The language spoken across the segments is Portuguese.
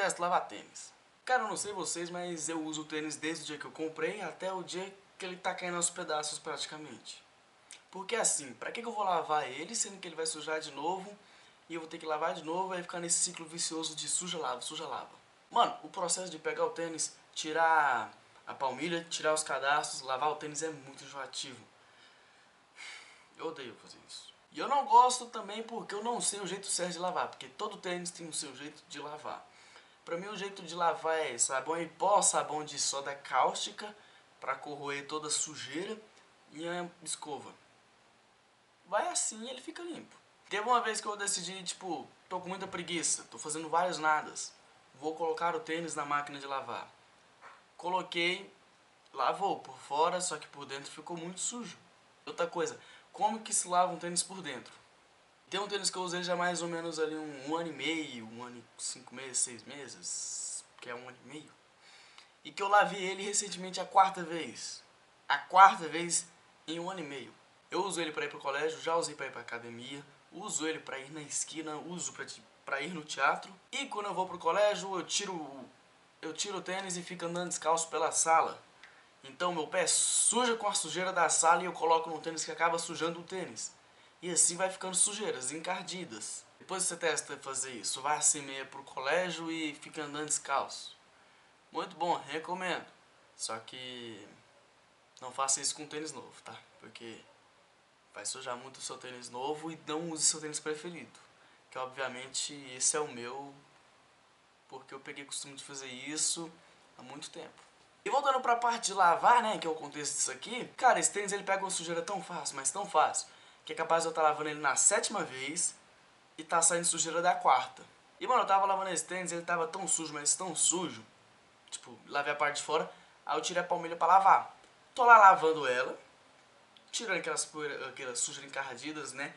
detesto lavar tênis. Cara, eu não sei vocês, mas eu uso o tênis desde o dia que eu comprei até o dia que ele tá caindo aos pedaços praticamente. Porque assim, pra que, eu vou lavar ele, sendo que ele vai sujar de novo, e eu vou ter que lavar de novo, e ficar nesse ciclo vicioso de suja-lava, suja-lava. Mano, o processo de pegar o tênis, tirar a palmilha, tirar os cadastros, lavar o tênis é muito enjoativo. Eu odeio fazer isso. E eu não gosto também porque eu não sei o jeito certo de lavar, porque todo tênis tem o seu jeito de lavar. Pra mim o jeito de lavar é sabão em pó, sabão de soda cáustica, pra corroer toda a sujeira e a escova. Vai assim ele fica limpo. Teve uma vez que eu decidi, tipo, tô com muita preguiça, tô fazendo vários nadas. Vou colocar o tênis na máquina de lavar. Coloquei, lavou por fora, só que por dentro ficou muito sujo. Outra coisa, como que se lava um tênis por dentro? Tem um tênis que eu usei já mais ou menos ali um, um ano e meio, um ano e cinco meses, seis meses, que é um ano e meio. E que eu lavei ele recentemente a quarta vez. A quarta vez em um ano e meio. Eu uso ele para ir pro colégio, já usei para ir pra academia, uso ele para ir na esquina, uso para ir no teatro. E quando eu vou pro colégio, eu tiro eu tiro o tênis e fico andando descalço pela sala. Então meu pé suja com a sujeira da sala e eu coloco no tênis que acaba sujando o tênis. E assim vai ficando sujeiras, encardidas. Depois você testa fazer isso, vai assim meia pro colégio e fica andando descalço. Muito bom, recomendo. Só que não faça isso com tênis novo, tá? Porque vai sujar muito o seu tênis novo e não use seu tênis preferido. Que obviamente esse é o meu, porque eu peguei costume de fazer isso há muito tempo. E voltando pra parte de lavar, né, que é o contexto disso aqui, cara, esse tênis ele pega uma sujeira tão fácil, mas tão fácil, que é capaz de eu estar tá lavando ele na sétima vez e tá saindo sujeira da quarta. E, mano, eu tava lavando esse tênis, ele tava tão sujo, mas tão sujo, tipo, lavei a parte de fora, aí eu tirei a palmilha pra lavar. Tô lá lavando ela, tirando aquelas, aquelas sujeiras encardidas, né,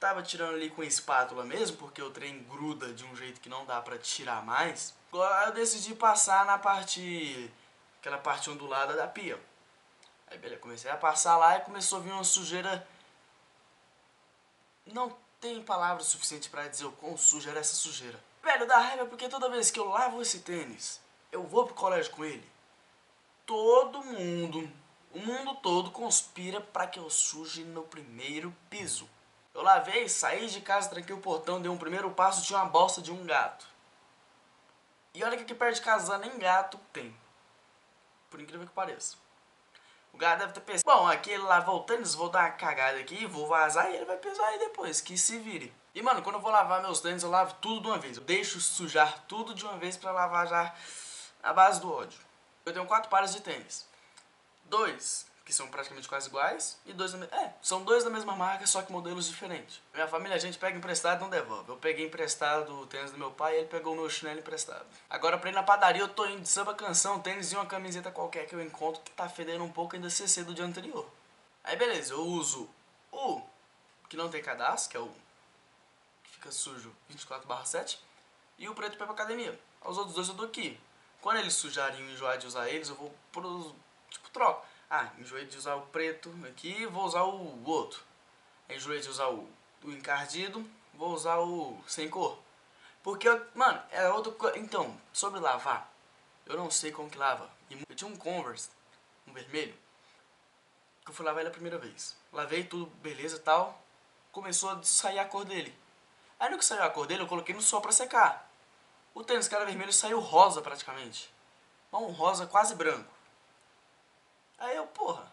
tava tirando ali com espátula mesmo, porque o trem gruda de um jeito que não dá pra tirar mais. Agora eu decidi passar na parte aquela parte ondulada da pia. Aí beleza, comecei a passar lá e começou a vir uma sujeira. Não tem palavras suficientes para dizer o quão suja era essa sujeira. Velho, dá raiva porque toda vez que eu lavo esse tênis, eu vou pro colégio com ele. Todo mundo, o mundo todo conspira para que eu suje no primeiro piso. Eu lavei, saí de casa, tranquei o portão, dei um primeiro passo, tinha uma bosta de um gato. E olha que aqui perto de casa nem gato tem por incrível que pareça. O cara deve ter pensado, bom, aqui ele lá voltando, vou dar uma cagada aqui, vou vazar e ele vai pesar aí depois, que se vire. E mano, quando eu vou lavar meus tênis, eu lavo tudo de uma vez. Eu deixo sujar tudo de uma vez pra lavar já a base do ódio. Eu tenho quatro pares de tênis. Dois que são praticamente quase iguais, e dois da É, são dois da mesma marca, só que modelos diferentes. Minha família, a gente pega emprestado e não devolve. Eu peguei emprestado o tênis do meu pai e ele pegou o meu chinelo emprestado. Agora pra ir na padaria eu tô indo de samba canção, tênis e uma camiseta qualquer que eu encontro que tá fedendo um pouco ainda CC do dia anterior. Aí beleza, eu uso o que não tem cadastro, que é o que fica sujo 24 7, e o preto pra academia. Os outros dois eu dou aqui. Quando eles sujarem e enjoar de usar eles, eu vou pro, tipo, troco. Ah, enjoei de usar o preto aqui, vou usar o outro. Enjoei de usar o, o encardido, vou usar o sem cor. Porque, mano, é outra coisa. Então, sobre lavar, eu não sei como que lava. Eu tinha um Converse, um vermelho, que eu fui lavar ele a primeira vez. Lavei tudo, beleza e tal. Começou a sair a cor dele. Aí no que saiu a cor dele, eu coloquei no sol pra secar. O tênis que era vermelho saiu rosa praticamente. Um rosa quase branco. Aí eu, porra.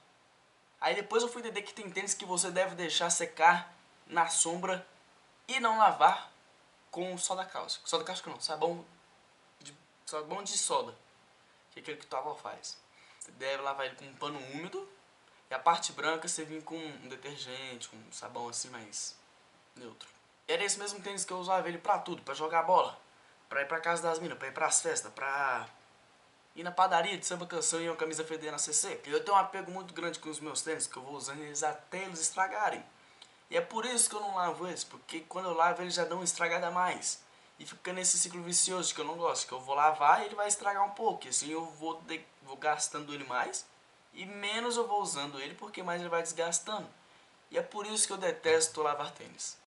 Aí depois eu fui entender que tem tênis que você deve deixar secar na sombra e não lavar com soda cáustica. Soda cáustica não, sabão de, sabão de soda. Que é aquele que o avó faz. Você deve lavar ele com um pano úmido e a parte branca você vem com um detergente, com um sabão assim mais neutro. Era esse mesmo tênis que eu usava ele pra tudo, pra jogar bola, pra ir pra casa das minas, pra ir pras festas, pra ir na padaria de samba canção e uma camisa fedendo na CC. Eu tenho um apego muito grande com os meus tênis, que eu vou usando eles até eles estragarem. E é por isso que eu não lavo eles, porque quando eu lavo eles já dão uma estragada a mais. E fica nesse ciclo vicioso que eu não gosto, que eu vou lavar e ele vai estragar um pouco. E assim eu vou, de, vou gastando ele mais e menos eu vou usando ele, porque mais ele vai desgastando. E é por isso que eu detesto lavar tênis.